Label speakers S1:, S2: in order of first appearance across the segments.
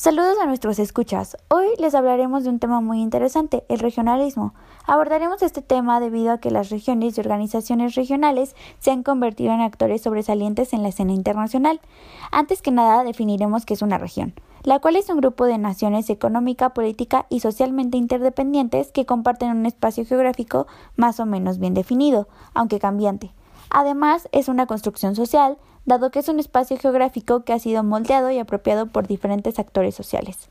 S1: Saludos a nuestros escuchas. Hoy les hablaremos de un tema muy interesante, el regionalismo. Abordaremos este tema debido a que las regiones y organizaciones regionales se han convertido en actores sobresalientes en la escena internacional. Antes que nada, definiremos qué es una región, la cual es un grupo de naciones económica, política y socialmente interdependientes que comparten un espacio geográfico más o menos bien definido, aunque cambiante. Además, es una construcción social, dado que es un espacio geográfico que ha sido moldeado y apropiado por diferentes actores sociales.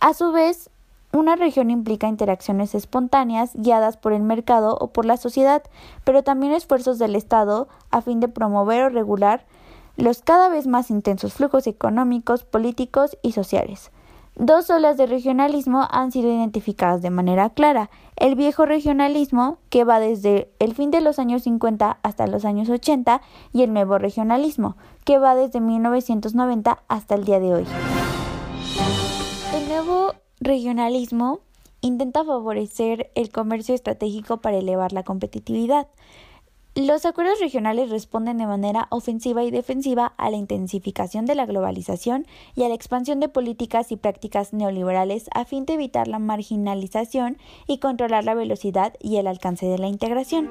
S1: A su vez, una región implica interacciones espontáneas guiadas por el mercado o por la sociedad, pero también esfuerzos del Estado a fin de promover o regular los cada vez más intensos flujos económicos, políticos y sociales. Dos olas de regionalismo han sido identificadas de manera clara. El viejo regionalismo, que va desde el fin de los años 50 hasta los años 80, y el nuevo regionalismo, que va desde 1990 hasta el día de hoy. El nuevo regionalismo intenta favorecer el comercio estratégico para elevar la competitividad. Los acuerdos regionales responden de manera ofensiva y defensiva a la intensificación de la globalización y a la expansión de políticas y prácticas neoliberales a fin de evitar la marginalización y controlar la velocidad y el alcance de la integración.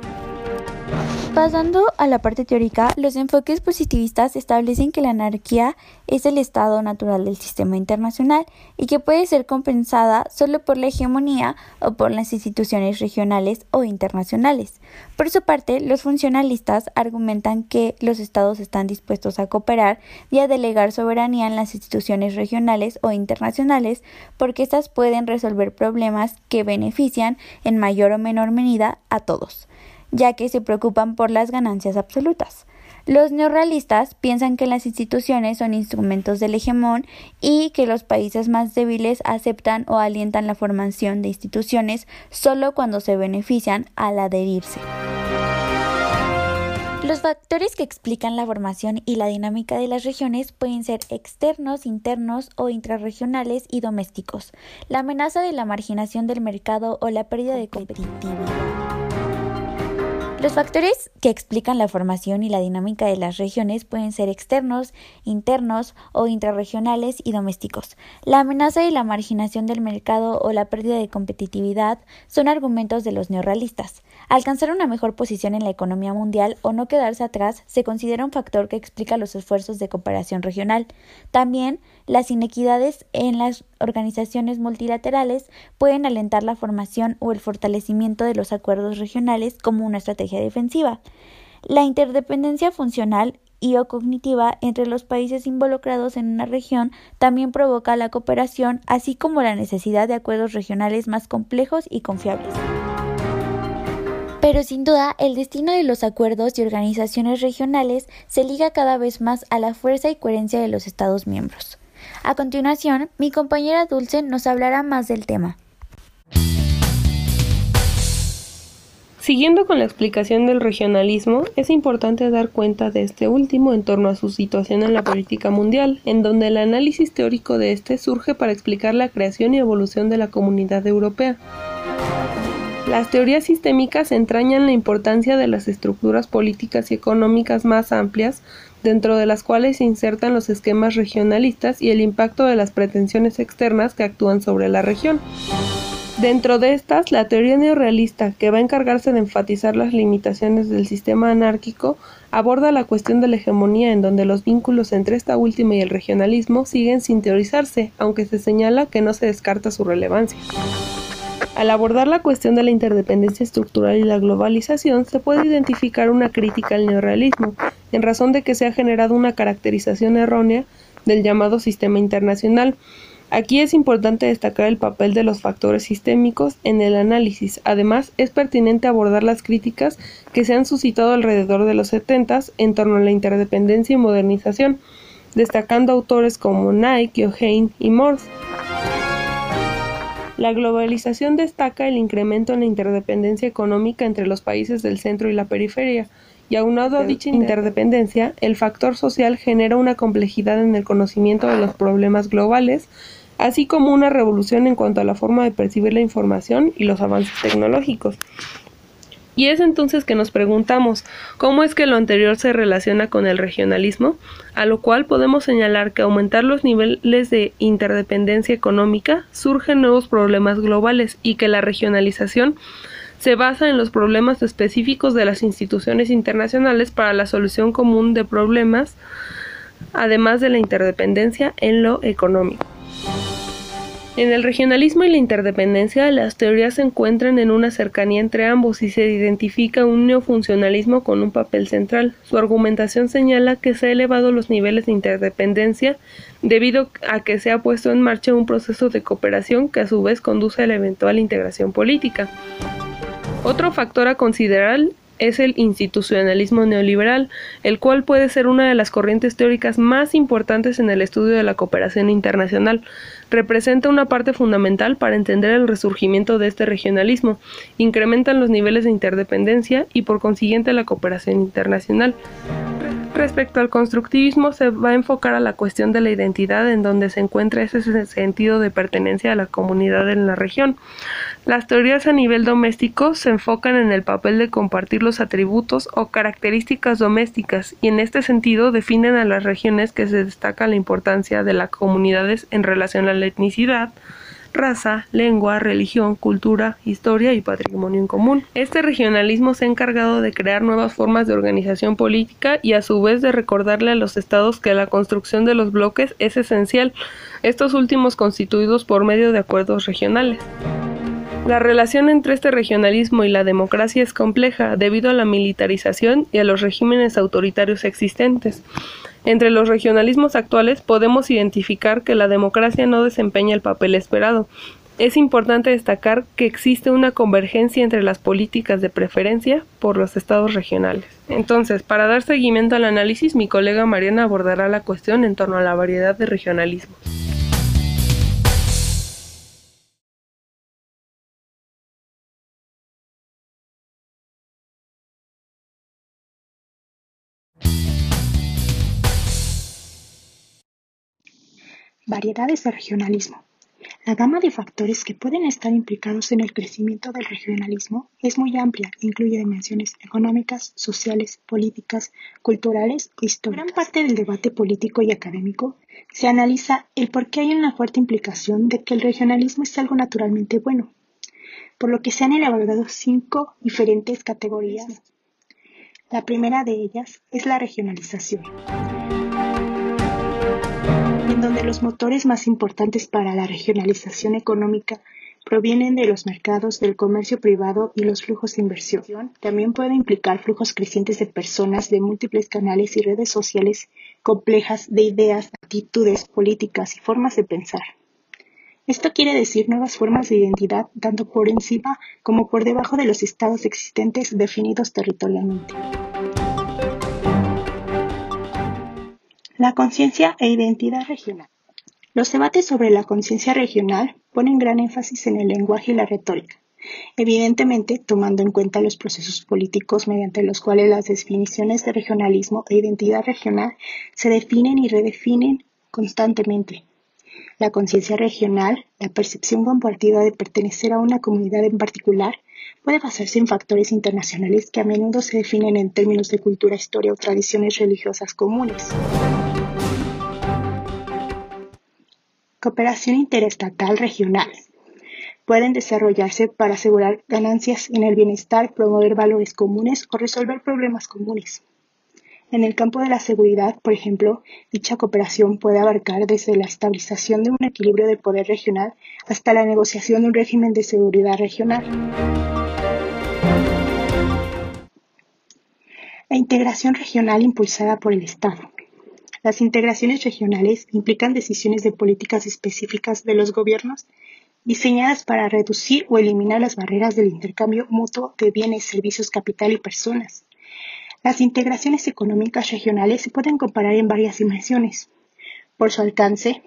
S1: Pasando a la parte teórica, los enfoques positivistas establecen que la anarquía es el estado natural del sistema internacional y que puede ser compensada solo por la hegemonía o por las instituciones regionales o internacionales. Por su parte, los funcionalistas argumentan que los estados están dispuestos a cooperar y a delegar soberanía en las instituciones regionales o internacionales porque éstas pueden resolver problemas que benefician en mayor o menor medida a todos ya que se preocupan por las ganancias absolutas. Los neorrealistas piensan que las instituciones son instrumentos del hegemón y que los países más débiles aceptan o alientan la formación de instituciones solo cuando se benefician al adherirse. Los factores que explican la formación y la dinámica de las regiones pueden ser externos, internos o intrarregionales y domésticos. La amenaza de la marginación del mercado o la pérdida de competitividad. Los factores que explican la formación y la dinámica de las regiones pueden ser externos, internos o intrarregionales y domésticos. La amenaza y la marginación del mercado o la pérdida de competitividad son argumentos de los neorrealistas. Alcanzar una mejor posición en la economía mundial o no quedarse atrás se considera un factor que explica los esfuerzos de cooperación regional. También las inequidades en las organizaciones multilaterales pueden alentar la formación o el fortalecimiento de los acuerdos regionales como una estrategia defensiva. La interdependencia funcional y o cognitiva entre los países involucrados en una región también provoca la cooperación, así como la necesidad de acuerdos regionales más complejos y confiables. Pero sin duda, el destino de los acuerdos y organizaciones regionales se liga cada vez más a la fuerza y coherencia de los Estados miembros. A continuación, mi compañera Dulce nos hablará más del tema.
S2: Siguiendo con la explicación del regionalismo, es importante dar cuenta de este último en torno a su situación en la política mundial, en donde el análisis teórico de este surge para explicar la creación y evolución de la comunidad europea. Las teorías sistémicas entrañan la importancia de las estructuras políticas y económicas más amplias, dentro de las cuales se insertan los esquemas regionalistas y el impacto de las pretensiones externas que actúan sobre la región. Dentro de estas, la teoría neorrealista, que va a encargarse de enfatizar las limitaciones del sistema anárquico, aborda la cuestión de la hegemonía en donde los vínculos entre esta última y el regionalismo siguen sin teorizarse, aunque se señala que no se descarta su relevancia. Al abordar la cuestión de la interdependencia estructural y la globalización, se puede identificar una crítica al neorrealismo, en razón de que se ha generado una caracterización errónea del llamado sistema internacional, Aquí es importante destacar el papel de los factores sistémicos en el análisis. Además, es pertinente abordar las críticas que se han suscitado alrededor de los 70 en torno a la interdependencia y modernización, destacando autores como Nike, O'Hain y Morse. La globalización destaca el incremento en la interdependencia económica entre los países del centro y la periferia, y aunado a dicha interdependencia, el factor social genera una complejidad en el conocimiento de los problemas globales, así como una revolución en cuanto a la forma de percibir la información y los avances tecnológicos. Y es entonces que nos preguntamos cómo es que lo anterior se relaciona con el regionalismo, a lo cual podemos señalar que aumentar los niveles de interdependencia económica surgen nuevos problemas globales y que la regionalización se basa en los problemas específicos de las instituciones internacionales para la solución común de problemas, además de la interdependencia en lo económico. En el regionalismo y la interdependencia, las teorías se encuentran en una cercanía entre ambos y se identifica un neofuncionalismo con un papel central. Su argumentación señala que se han elevado los niveles de interdependencia debido a que se ha puesto en marcha un proceso de cooperación que a su vez conduce a la eventual integración política. Otro factor a considerar es el institucionalismo neoliberal, el cual puede ser una de las corrientes teóricas más importantes en el estudio de la cooperación internacional. Representa una parte fundamental para entender el resurgimiento de este regionalismo, incrementan los niveles de interdependencia y por consiguiente la cooperación internacional. Respecto al constructivismo, se va a enfocar a la cuestión de la identidad en donde se encuentra ese sentido de pertenencia a la comunidad en la región. Las teorías a nivel doméstico se enfocan en el papel de compartir los atributos o características domésticas y en este sentido definen a las regiones que se destaca la importancia de las comunidades en relación a la etnicidad, raza, lengua, religión, cultura, historia y patrimonio en común. Este regionalismo se ha encargado de crear nuevas formas de organización política y a su vez de recordarle a los estados que la construcción de los bloques es esencial, estos últimos constituidos por medio de acuerdos regionales. La relación entre este regionalismo y la democracia es compleja debido a la militarización y a los regímenes autoritarios existentes. Entre los regionalismos actuales podemos identificar que la democracia no desempeña el papel esperado. Es importante destacar que existe una convergencia entre las políticas de preferencia por los estados regionales. Entonces, para dar seguimiento al análisis, mi colega Mariana abordará la cuestión en torno a la variedad de regionalismos.
S3: Variedades de regionalismo. La gama de factores que pueden estar implicados en el crecimiento del regionalismo es muy amplia, incluye dimensiones económicas, sociales, políticas, culturales o históricas. Gran parte del debate político y académico se analiza el por qué hay una fuerte implicación de que el regionalismo es algo naturalmente bueno, por lo que se han elaborado cinco diferentes categorías. La primera de ellas es la regionalización donde los motores más importantes para la regionalización económica provienen de los mercados del comercio privado y los flujos de inversión. También puede implicar flujos crecientes de personas de múltiples canales y redes sociales complejas de ideas, actitudes, políticas y formas de pensar. Esto quiere decir nuevas formas de identidad tanto por encima como por debajo de los estados existentes definidos territorialmente. La conciencia e identidad regional. Los debates sobre la conciencia regional ponen gran énfasis en el lenguaje y la retórica, evidentemente tomando en cuenta los procesos políticos mediante los cuales las definiciones de regionalismo e identidad regional se definen y redefinen constantemente. La conciencia regional, la percepción compartida de pertenecer a una comunidad en particular, puede basarse en factores internacionales que a menudo se definen en términos de cultura, historia o tradiciones religiosas comunes. Cooperación interestatal regional. Pueden desarrollarse para asegurar ganancias en el bienestar, promover valores comunes o resolver problemas comunes. En el campo de la seguridad, por ejemplo, dicha cooperación puede abarcar desde la estabilización de un equilibrio de poder regional hasta la negociación de un régimen de seguridad regional. La integración regional impulsada por el Estado. Las integraciones regionales implican decisiones de políticas específicas de los gobiernos diseñadas para reducir o eliminar las barreras del intercambio mutuo de bienes, servicios, capital y personas. Las integraciones económicas regionales se pueden comparar en varias dimensiones, por su alcance,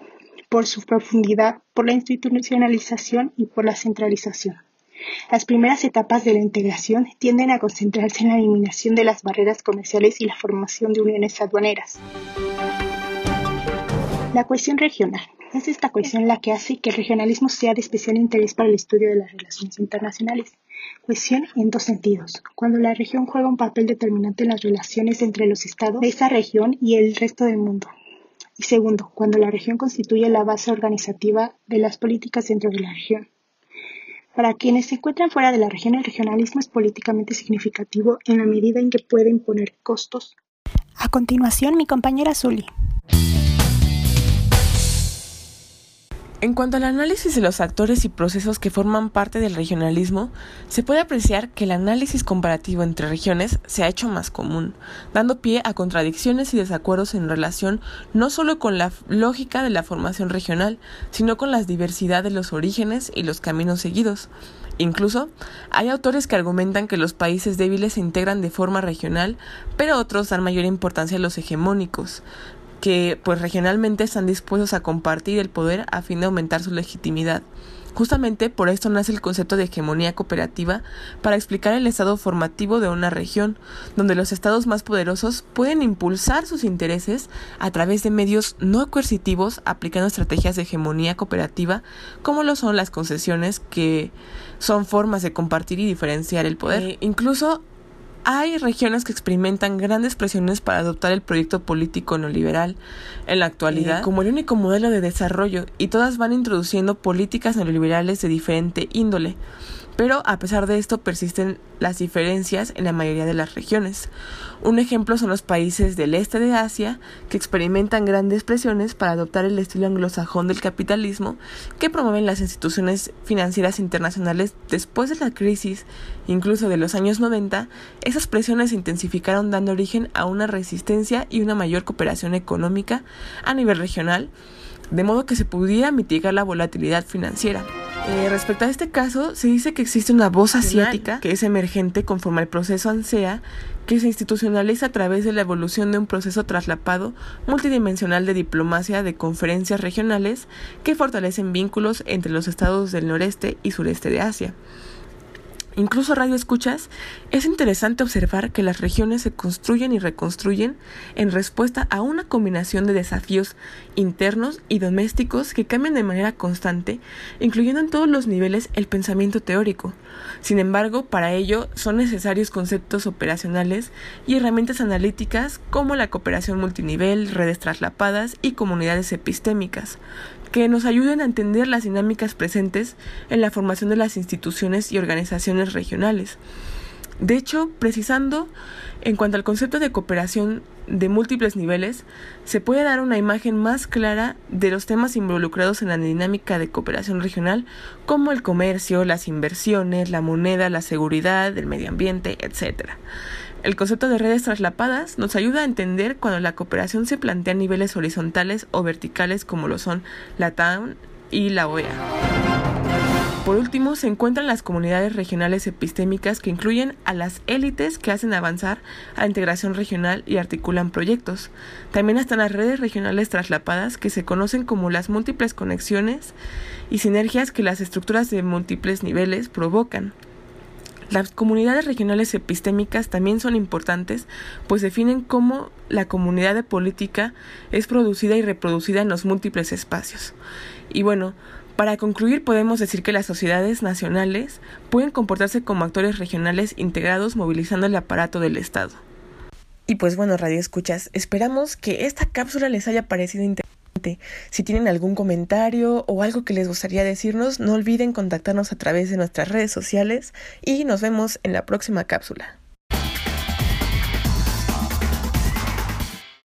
S3: por su profundidad, por la institucionalización y por la centralización. Las primeras etapas de la integración tienden a concentrarse en la eliminación de las barreras comerciales y la formación de uniones aduaneras. La cuestión regional. Es esta cuestión la que hace que el regionalismo sea de especial interés para el estudio de las relaciones internacionales. Cuestión en dos sentidos. Cuando la región juega un papel determinante en las relaciones entre los estados de esa región y el resto del mundo. Y segundo, cuando la región constituye la base organizativa de las políticas dentro de la región. Para quienes se encuentran fuera de la región, el regionalismo es políticamente significativo en la medida en que puede imponer costos.
S4: A continuación, mi compañera Zully.
S5: En cuanto al análisis de los actores y procesos que forman parte del regionalismo, se puede apreciar que el análisis comparativo entre regiones se ha hecho más común, dando pie a contradicciones y desacuerdos en relación no solo con la lógica de la formación regional, sino con la diversidad de los orígenes y los caminos seguidos. Incluso, hay autores que argumentan que los países débiles se integran de forma regional, pero otros dan mayor importancia a los hegemónicos, que pues regionalmente están dispuestos a compartir el poder a fin de aumentar su legitimidad. Justamente por esto nace el concepto de hegemonía cooperativa para explicar el estado formativo de una región, donde los estados más poderosos pueden impulsar sus intereses a través de medios no coercitivos aplicando estrategias de hegemonía cooperativa como lo son las concesiones que son formas de compartir y diferenciar el poder. Eh, incluso hay regiones que experimentan grandes presiones para adoptar el proyecto político neoliberal en la actualidad como el único modelo de desarrollo y todas van introduciendo políticas neoliberales de diferente índole pero a pesar de esto persisten las diferencias en la mayoría de las regiones. Un ejemplo son los países del este de Asia, que experimentan grandes presiones para adoptar el estilo anglosajón del capitalismo, que promueven las instituciones financieras internacionales después de la crisis, incluso de los años 90, esas presiones se intensificaron dando origen a una resistencia y una mayor cooperación económica a nivel regional, de modo que se pudiera mitigar la volatilidad financiera. Eh, respecto a este caso, se dice que existe una voz asiática que es emergente conforme al proceso ANSEA, que se institucionaliza a través de la evolución de un proceso traslapado multidimensional de diplomacia de conferencias regionales que fortalecen vínculos entre los estados del noreste y sureste de Asia. Incluso radio escuchas, es interesante observar que las regiones se construyen y reconstruyen en respuesta a una combinación de desafíos internos y domésticos que cambian de manera constante, incluyendo en todos los niveles el pensamiento teórico. Sin embargo, para ello son necesarios conceptos operacionales y herramientas analíticas como la cooperación multinivel, redes traslapadas y comunidades epistémicas, que nos ayuden a entender las dinámicas presentes en la formación de las instituciones y organizaciones regionales. De hecho, precisando en cuanto al concepto de cooperación de múltiples niveles, se puede dar una imagen más clara de los temas involucrados en la dinámica de cooperación regional, como el comercio, las inversiones, la moneda, la seguridad, el medio ambiente, etc. El concepto de redes traslapadas nos ayuda a entender cuando la cooperación se plantea a niveles horizontales o verticales como lo son la TAN y la OEA. Por último, se encuentran las comunidades regionales epistémicas que incluyen a las élites que hacen avanzar la integración regional y articulan proyectos. También están las redes regionales traslapadas que se conocen como las múltiples conexiones y sinergias que las estructuras de múltiples niveles provocan. Las comunidades regionales epistémicas también son importantes, pues definen cómo la comunidad de política es producida y reproducida en los múltiples espacios. Y bueno, para concluir, podemos decir que las sociedades nacionales pueden comportarse como actores regionales integrados movilizando el aparato del Estado. Y pues bueno, Radio Escuchas, esperamos que esta cápsula les haya parecido interesante si tienen algún comentario o algo que les gustaría decirnos, no olviden contactarnos a través de nuestras redes sociales y nos vemos en la próxima cápsula.